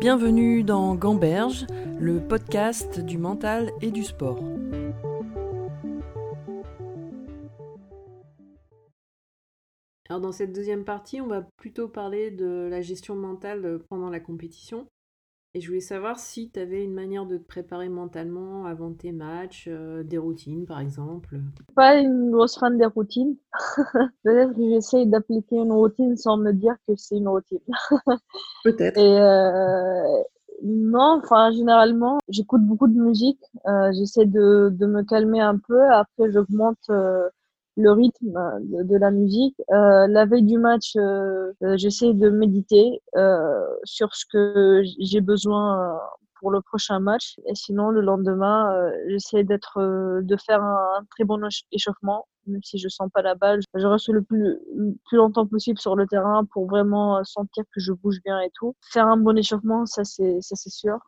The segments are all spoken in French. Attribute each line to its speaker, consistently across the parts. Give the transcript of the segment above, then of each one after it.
Speaker 1: Bienvenue dans Gamberge, le podcast du mental et du sport. Alors dans cette deuxième partie, on va plutôt parler de la gestion mentale pendant la compétition. Et je voulais savoir si tu avais une manière de te préparer mentalement avant tes matchs, euh, des routines par exemple.
Speaker 2: Pas une grosse fan des routines. Peut-être que j'essaye d'appliquer une routine sans me dire que c'est une routine.
Speaker 1: Peut-être.
Speaker 2: Et euh, non, enfin généralement, j'écoute beaucoup de musique. Euh, j'essaie de, de, me calmer un peu. Après, j'augmente le rythme euh, de, la musique. Euh, la veille du match, euh, j'essaie de méditer sur ce que j'ai besoin pour le prochain match. Et sinon, le lendemain, j'essaie d'être, de faire un, très bon échauffement, même si je sens pas la balle. Je reste le plus, plus longtemps possible sur le terrain pour vraiment sentir que je bouge bien et tout. Faire un bon échauffement, ça c'est, ça c'est sûr,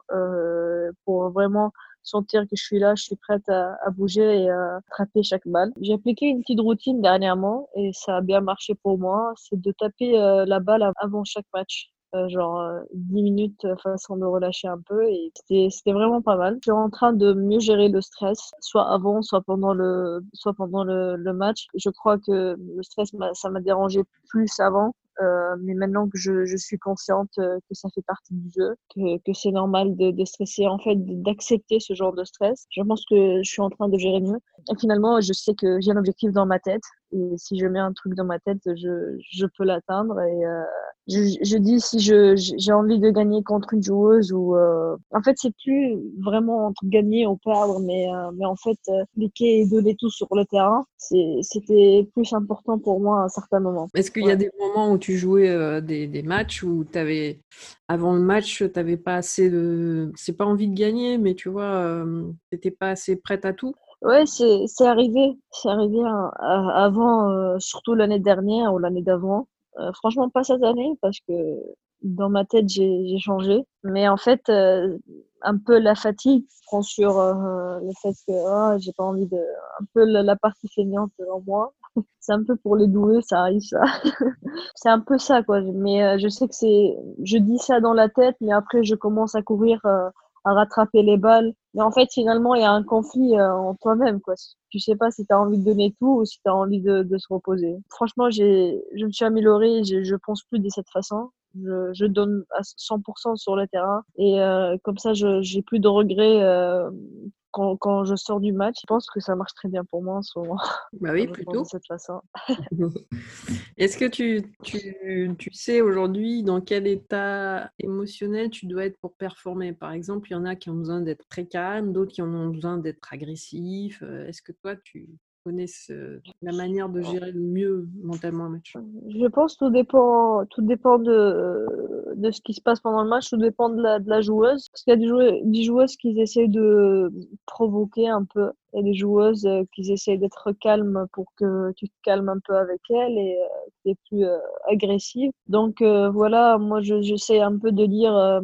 Speaker 2: pour vraiment sentir que je suis là, je suis prête à, bouger et à attraper chaque balle. J'ai appliqué une petite routine dernièrement et ça a bien marché pour moi, c'est de taper euh, la balle avant chaque match. Euh, genre 10 euh, minutes façon de relâcher un peu et c'était vraiment pas mal. Je suis en train de mieux gérer le stress, soit avant, soit pendant le, soit pendant le, le match. Je crois que le stress, ça m'a dérangé plus avant euh, mais maintenant que je, je, suis consciente euh, que ça fait partie du jeu, que, que c'est normal de, de, stresser, en fait, d'accepter ce genre de stress, je pense que je suis en train de gérer mieux. Et finalement, je sais que j'ai un objectif dans ma tête. Et si je mets un truc dans ma tête, je, je peux l'atteindre. Et euh, je, je, dis si je j'ai envie de gagner contre une joueuse ou euh, en fait c'est plus vraiment entre gagner ou perdre, mais euh, mais en fait cliquer et donner tout sur le terrain, c'était plus important pour moi à un certain moment.
Speaker 1: Est-ce qu'il y a des moments où tu jouais des, des matchs où tu avais avant le match, tu n'avais pas assez de c'est pas envie de gagner, mais tu vois, tu n'étais pas assez prête à tout?
Speaker 2: Ouais, c'est c'est arrivé. C'est arrivé hein, avant, euh, surtout l'année dernière ou l'année d'avant. Euh, franchement, pas cette année parce que dans ma tête, j'ai j'ai changé. Mais en fait, euh, un peu la fatigue prend sur le fait que ah, j'ai pas envie de. Un peu la, partie feignante en moi. C'est un peu pour les doués, ça arrive ça. c'est un peu ça, quoi. Mais je sais que c'est. Je dis ça dans la tête, mais après, je commence à courir à rattraper les balles. Mais en fait, finalement, il y a un conflit euh, en toi-même, quoi. Tu sais pas si tu as envie de donner tout ou si tu as envie de, de, se reposer. Franchement, j'ai, je me suis améliorée, je, je pense plus de cette façon. Je, je donne à 100% sur le terrain et euh, comme ça, je j'ai plus de regrets euh, quand, quand, je sors du match, je pense que ça marche très bien pour moi en ce moment.
Speaker 1: Bah oui, plutôt.
Speaker 2: De cette façon.
Speaker 1: Est-ce que tu, tu, tu sais aujourd'hui dans quel état émotionnel tu dois être pour performer? Par exemple, il y en a qui ont besoin d'être très calmes, d'autres qui en ont besoin d'être agressifs. Euh, est-ce que toi, tu, connaissent la manière de gérer le mieux mentalement un match
Speaker 2: Je pense que tout dépend, tout dépend de, de ce qui se passe pendant le match, tout dépend de la, de la joueuse. Parce qu'il y a des joueuses, des joueuses qui essaient de provoquer un peu. Il y a des joueuses qui essaient d'être calmes pour que tu te calmes un peu avec elles et euh, tu es plus euh, agressive. Donc euh, voilà, moi j'essaie un peu de dire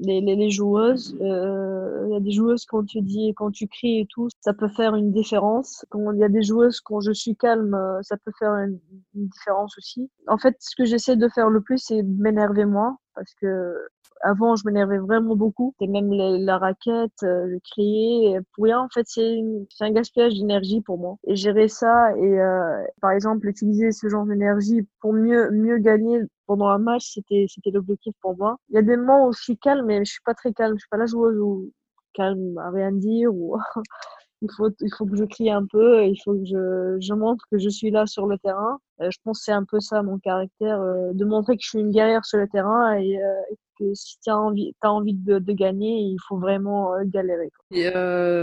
Speaker 2: les, les, les joueuses. Euh, il y a des joueuses quand tu dis, quand tu cries et tout, ça peut faire une différence. Quand il y a des joueuses quand je suis calme, euh, ça peut faire une, une différence aussi. En fait, ce que j'essaie de faire le plus, c'est m'énerver moins parce que avant, je m'énervais vraiment beaucoup. C'était même la, raquette, euh, je criais. Pour rien, en fait, c'est un gaspillage d'énergie pour moi. Et gérer ça et, euh, par exemple, utiliser ce genre d'énergie pour mieux, mieux gagner pendant un match, c'était, c'était l'objectif pour moi. Il y a des moments où je suis calme, mais je suis pas très calme. Je suis pas la joueuse où calme à rien dire ou il faut, il faut que je crie un peu, il faut que je, je montre que je suis là sur le terrain. Euh, je pense que c'est un peu ça mon caractère, euh, de montrer que je suis une guerrière sur le terrain et, euh, que si tu as envie, as envie de, de, gagner, il faut vraiment galérer.
Speaker 1: Et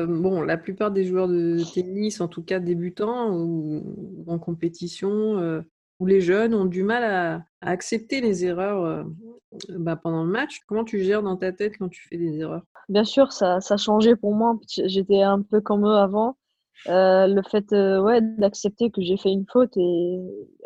Speaker 1: bon, la plupart des joueurs de tennis, en tout cas débutants ou en compétition, ou les jeunes ont du mal à, à accepter les erreurs bah, pendant le match. Comment tu gères dans ta tête quand tu fais des erreurs?
Speaker 2: Bien sûr, ça, ça a changé pour moi. J'étais un peu comme eux avant. Euh, le fait euh, ouais, d'accepter que j'ai fait une faute et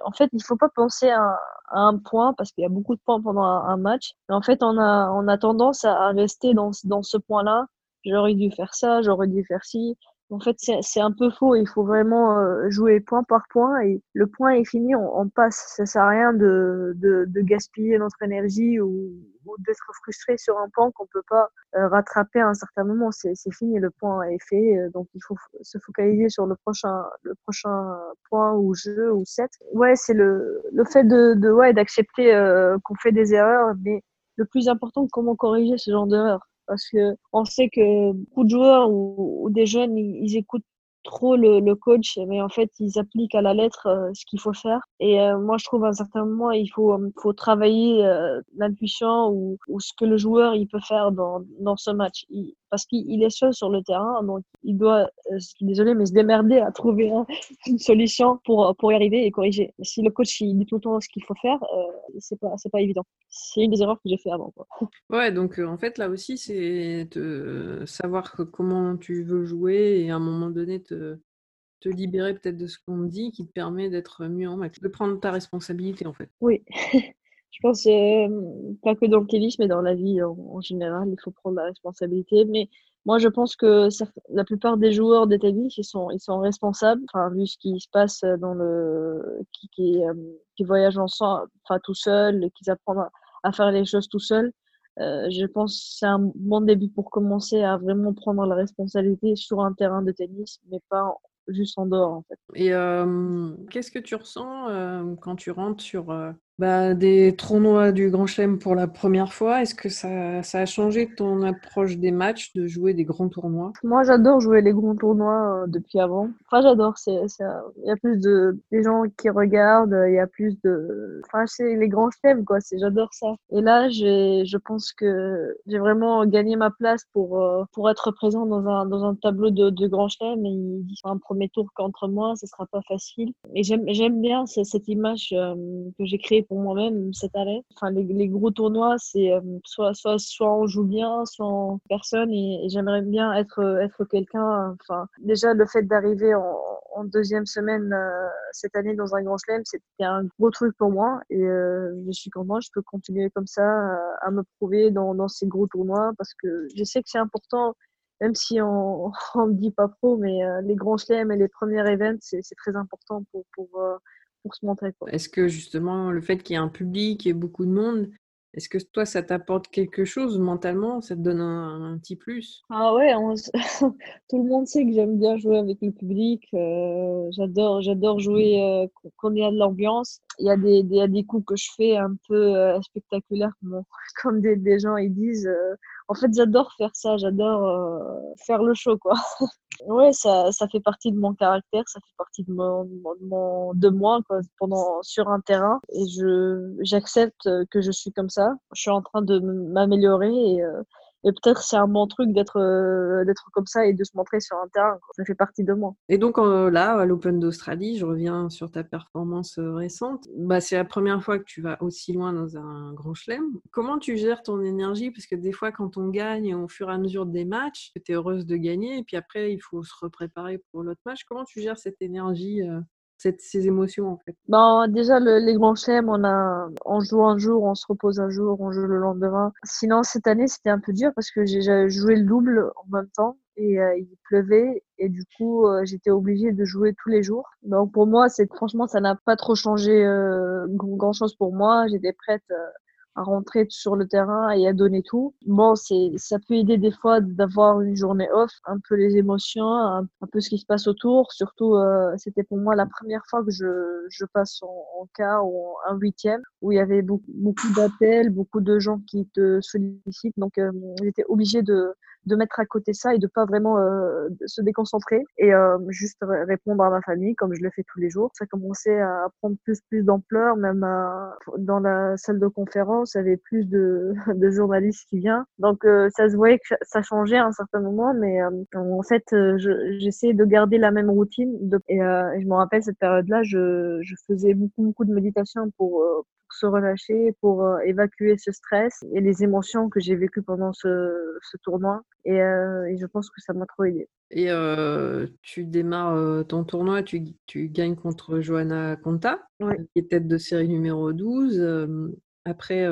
Speaker 2: en fait il faut pas penser à, à un point parce qu'il y a beaucoup de points pendant un, match. En fait on a on a tendance à, rester dans dans ce point là j'aurais dû faire ça j'aurais dû faire ci en fait, c'est un peu faux. Il faut vraiment euh, jouer point par point et le point est fini, on, on passe. Ça sert à rien de, de, de, gaspiller notre énergie ou ou d'être frustré sur un point qu'on peut pas euh, rattraper à un certain moment. C'est fini, le point est fait, euh, donc il faut se focaliser sur le prochain, le prochain point ou jeu ou set. Ouais, c'est le, le fait de, de ouais, d'accepter euh, qu'on fait des erreurs, mais le plus important, comment corriger ce genre d'erreurs parce que on sait que beaucoup de joueurs ou, ou des jeunes ils, écoutent trop le, le, coach, mais en fait, ils appliquent à la lettre euh, ce qu'il faut faire. Et euh, moi, je trouve à un certain moment, il faut, euh, faut travailler l'intuition ou, ou, ce que le joueur il peut faire dans, dans ce match. Parce qu'il est seul sur le terrain, donc il doit, je suis désolée, mais se démerder à trouver une solution pour, pour y arriver et corriger. Si le coach il dit tout le temps ce qu'il faut faire, c'est pas pas évident. C'est une des erreurs que j'ai fait avant. Quoi.
Speaker 1: Ouais, donc en fait là aussi c'est de savoir comment tu veux jouer et à un moment donné te libérer peut-être de ce qu'on te dit qui te permet d'être mieux en match, de prendre ta responsabilité en fait.
Speaker 2: Oui. Je pense pas que dans le tennis, mais dans la vie en, général, il faut prendre la responsabilité. Mais moi, je pense que la plupart des joueurs de tennis, ils sont, ils sont responsables. Enfin, vu ce qui se passe dans le, qui, qui, qui voyagent ensemble, enfin tout seul, qu'ils apprennent à, faire les choses tout seul. Euh, je pense que c'est un bon début pour commencer à vraiment prendre la responsabilité sur un terrain de tennis, mais pas juste en dehors en fait.
Speaker 1: Et qu'est-ce que tu ressens quand tu rentres sur bah, des tournois du Grand Chelem pour la première fois, est-ce que ça, a changé ton approche des matchs, de jouer des grands tournois?
Speaker 2: Moi, j'adore jouer les grands tournois euh, depuis avant. Enfin, j'adore. Il y a plus de gens qui regardent, il y a plus de. Enfin, c'est les grands chelems, quoi. J'adore ça. Et là, je pense que j'ai vraiment gagné ma place pour, euh, pour être présent dans un, dans un tableau de, Grand Chelem. Et ils un premier tour contre moi, ce sera pas facile. Et j'aime bien cette image euh, que j'ai créée pour moi-même cette année. Enfin, les, gros tournois, c'est euh, soit, soit, soit on joue bien, soit on personne. Et, j'aimerais bien être, être quelqu'un. Enfin, déjà, le fait d'arriver en, deuxième semaine euh, cette année dans un grand slam, c'était un gros truc pour moi. Et euh, je suis contente, je peux continuer comme ça à me prouver dans, dans ces gros tournois parce que je sais que c'est important même si on ne dit pas pro, mais les grands chelems et les premiers events, c'est très important pour, pour,
Speaker 1: Est-ce que justement le fait qu'il y ait un public et beaucoup de monde, est-ce que toi ça t'apporte quelque chose mentalement Ça te donne un, petit plus?
Speaker 2: Ah ouais, tout le monde sait que j'aime bien jouer avec le public. Euh, j'adore, j'adore jouer euh, quand il y a de l'ambiance. Il y a des, des, des, coups que je fais un peu euh, spectaculaires, comme, des, des, gens ils disent. en fait, j'adore faire ça. J'adore faire le show, quoi. Ouais, ça, ça fait partie de mon caractère, ça fait partie de, mon, mon, de moi quoi, pendant, sur un terrain. Et je, j'accepte que je suis comme ça. Je suis en train de m'améliorer et, euh, et peut-être c'est un bon truc d'être euh, d'être comme ça et de se montrer sur un terrain. Ça fait partie de moi.
Speaker 1: Et donc euh, là, à l'Open d'Australie, je reviens sur ta performance récente. Bah, c'est la première fois que tu vas aussi loin dans un grand chelem. Comment tu gères ton énergie? Parce que des fois, quand on gagne au fur et à mesure des matchs, tu es heureuse de gagner et puis après, il faut se repréparer pour l'autre match. Comment tu gères cette énergie ces émotions en fait.
Speaker 2: Bon, Déjà, les grands chèmes, on, a, on joue un jour, on se repose un jour, on joue le lendemain. Sinon, cette année, c'était un peu dur parce que j'ai joué le double en même temps et euh, il pleuvait et du coup euh, j'étais obligée de jouer tous les jours. Donc pour moi c'est franchement ça n'a pas trop changé euh, grand chose pour moi. J'étais prête à rentrer sur le terrain et à donner tout. Bon, c'est, ça peut aider des fois d'avoir une journée off, un peu les émotions, un, peu ce qui se passe autour. Surtout, euh, c'était pour moi la première fois que je, je passe en, en ou en un huitième, où il y avait beaucoup, beaucoup d'appels, beaucoup de gens qui te sollicitent. Donc, euh, j'étais obligée de, de mettre à côté ça et de pas vraiment euh, se déconcentrer et euh, juste répondre à ma famille comme je le fais tous les jours. Ça commençait à prendre plus plus d'ampleur, même dans la salle de conférence, il y avait plus de, de journalistes qui viennent. Donc euh, ça se voyait que ça changeait à un certain moment, mais en fait j'essayais de garder la même routine. Et, je me rappelle cette période-là, je, je faisais beaucoup beaucoup de méditation pour se relâcher, pour euh, évacuer ce stress et les émotions que j'ai vécues pendant ce, ce tournoi. Et, euh, et, je pense que ça m'a trop aidé.
Speaker 1: Et euh, tu démarres ton tournoi, tu, tu, gagnes contre Johanna Conta, qui est tête de série numéro 12. après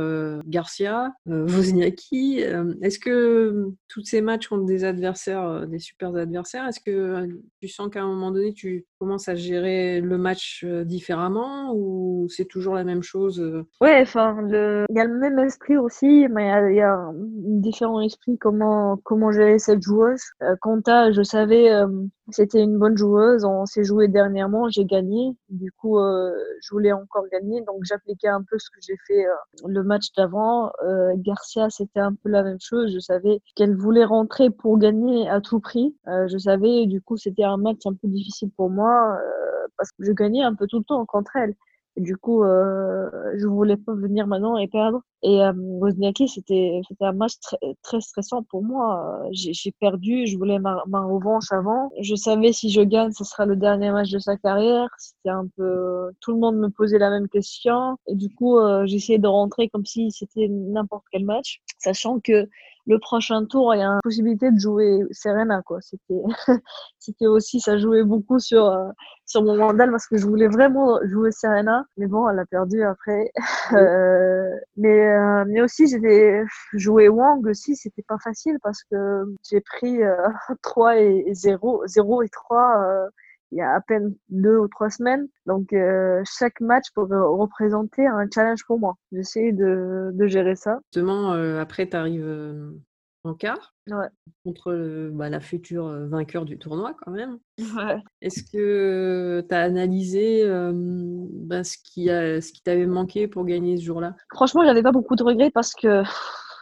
Speaker 1: Garcia, Wozniacki, est-ce que tous ces matchs contre des adversaires, des super adversaires, est-ce que tu sens qu'à un moment donné, tu, commences à gérer le match différemment ou c'est toujours la même chose
Speaker 2: Ouais, enfin, il y a le même esprit aussi, mais il y a, un différent esprit comment, comment gérer cette joueuse. Quant à, je savais, c'était une bonne joueuse, on s'est joué dernièrement, j'ai gagné. Du coup, je voulais encore gagner, donc j'appliquais un peu ce que j'ai fait le match d'avant. Garcia, c'était un peu la même chose. Je savais qu'elle voulait rentrer pour gagner à tout prix. je savais, du coup, c'était un match un peu difficile pour moi euh, parce que je gagnais un peu tout le temps contre elle. Du coup, euh, je voulais pas venir maintenant et perdre. Et euh, Wozniacki, c'était un match très, stressant pour moi. J'ai perdu, je voulais ma, ma, revanche avant. Je savais si je gagne, ce sera le dernier match de sa carrière. C'était un peu tout le monde me posait la même question. Et du coup, euh, j'essayais de rentrer comme si c'était n'importe quel match, sachant que le prochain tour, il y a une possibilité de jouer Serena, quoi. C'était, c'était aussi, ça jouait beaucoup sur, euh, sur mon mental parce que je voulais vraiment jouer Serena. Mais bon, elle a perdu après. euh, mais, euh, mais aussi, j'étais, jouer Wang aussi, c'était pas facile parce que j'ai pris 3 euh, et 0, 0 et 3 il y a à peine deux ou trois semaines. Donc euh, chaque match pourrait représenter un challenge pour moi. J'essaie de, de gérer ça.
Speaker 1: Justement, euh, après, tu arrives euh, en quart
Speaker 2: ouais.
Speaker 1: contre bah, la future vainqueur du tournoi quand même.
Speaker 2: Ouais.
Speaker 1: Est-ce que tu as analysé bah, ce qui, a, ce qui t'avait manqué pour gagner ce jour-là?
Speaker 2: Franchement, j'avais pas beaucoup de regrets parce que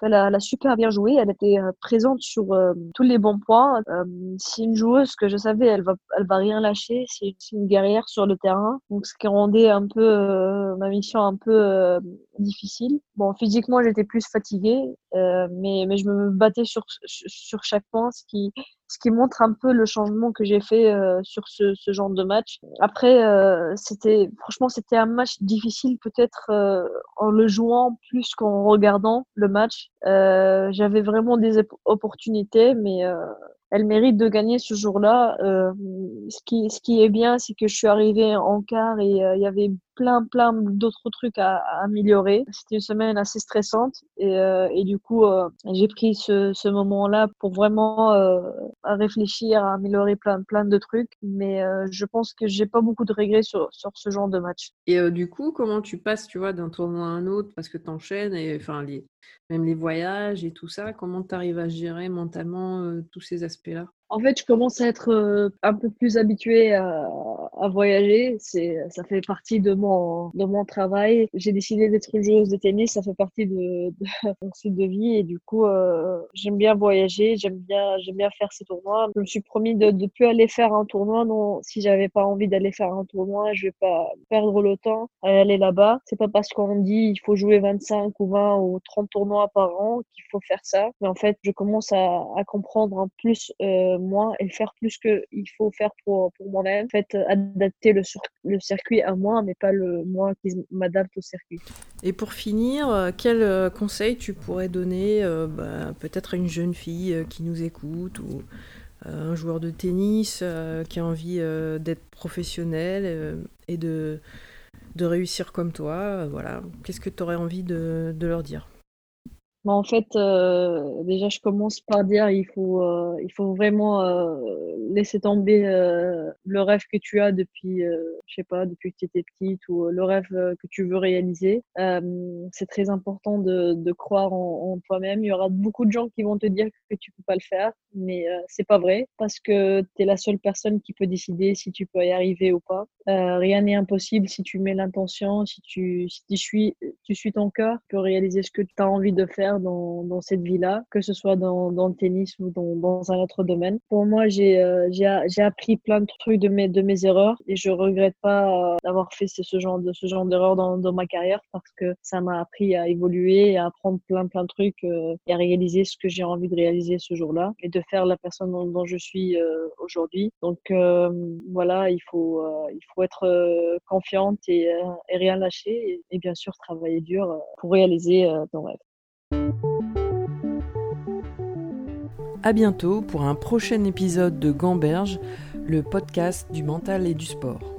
Speaker 2: elle a, elle a, super bien joué. Elle était euh, présente sur euh, tous les bons points. Euh, c'est une joueuse que je savais, elle va, elle va rien lâcher. C'est une guerrière sur le terrain. Donc, ce qui rendait un peu euh, ma mission un peu euh, difficile. Bon, physiquement, j'étais plus fatiguée, mais, mais je me battais sur, sur chaque point, ce qui, ce qui montre un peu le changement que j'ai fait euh, sur ce, ce, genre de match. Après, euh, c'était franchement c'était un match difficile peut-être euh, en le jouant plus qu'en regardant le match. Euh, j'avais vraiment des opportunités, mais euh, elle mérite de gagner ce jour-là. Euh, ce, qui, ce qui est bien, c'est que je suis arrivée en quart et il y avait plein, plein d'autres trucs à, améliorer. C'était une semaine assez stressante et, euh, et du coup, euh, j'ai pris ce, ce moment-là pour vraiment euh, réfléchir, à améliorer plein, plein de trucs. Mais je pense que j'ai pas beaucoup de regrets sur, sur ce genre de match.
Speaker 1: Et du coup, comment tu passes, tu vois, d'un tournoi à un autre? Parce que tu enchaînes et enfin les, même les voyages et tout ça, comment tu arrives à gérer mentalement tous ces aspects-là?
Speaker 2: En fait, je commence à être euh, un peu plus habituée à, à voyager. C'est, ça fait partie de mon, de mon travail. J'ai décidé d'être une joueuse de tennis. Ça fait partie de, de mon style de vie. Et du coup, euh, j'aime bien voyager. J'aime bien, j'aime bien faire ces tournois. Je me suis promis de ne plus aller faire un tournoi. Non, si j'avais pas envie d'aller faire un tournoi, je vais pas perdre le temps à aller là-bas. C'est pas parce qu'on dit il faut jouer 25 ou 20 ou 30 tournois par an qu'il faut faire ça. Mais en fait, je commence à, à comprendre en plus, euh, moi et faire plus que il faut faire pour, pour moi-même. En fait, adapter le, le circuit à moi, mais pas le moi qui m'adapte au circuit.
Speaker 1: Et pour finir, euh, quel euh, conseil tu pourrais donner euh, bah, peut-être à une jeune fille qui nous écoute ou un joueur de tennis qui a envie d'être professionnel et de, de réussir comme toi Voilà, qu'est-ce que tu aurais envie de, de leur dire?
Speaker 2: En fait, euh, déjà, je commence par dire il faut, euh, il faut vraiment euh, laisser tomber le rêve que tu as depuis, je sais pas, depuis que tu étais petite ou le rêve que tu veux réaliser. c'est très important de, croire en, en toi-même. Il y aura beaucoup de gens qui vont te dire que tu peux pas le faire, mais c'est pas vrai parce que tu es la seule personne qui peut décider si tu peux y arriver ou pas. rien n'est impossible si tu mets l'intention, si tu, si tu suis, tu suis ton cœur, tu peux réaliser ce que tu as envie de faire dans, dans cette vie-là, que ce soit dans, dans le tennis ou dans, dans un autre domaine. Pour moi, j'ai euh, j'ai appris plein de trucs de mes, de mes erreurs et je regrette pas euh, d'avoir fait ce, ce genre de ce genre d'erreurs dans, dans ma carrière parce que ça m'a appris à évoluer à apprendre plein plein de trucs euh, et à réaliser ce que j'ai envie de réaliser ce jour-là et de faire la personne dont, dont je suis euh, aujourd'hui. Donc euh, voilà, il faut il faut être confiante et, et rien lâcher et, et, bien sûr travailler dur pour réaliser ton rêve.
Speaker 1: À bientôt pour un prochain épisode de Gamberge, le podcast du mental et du sport.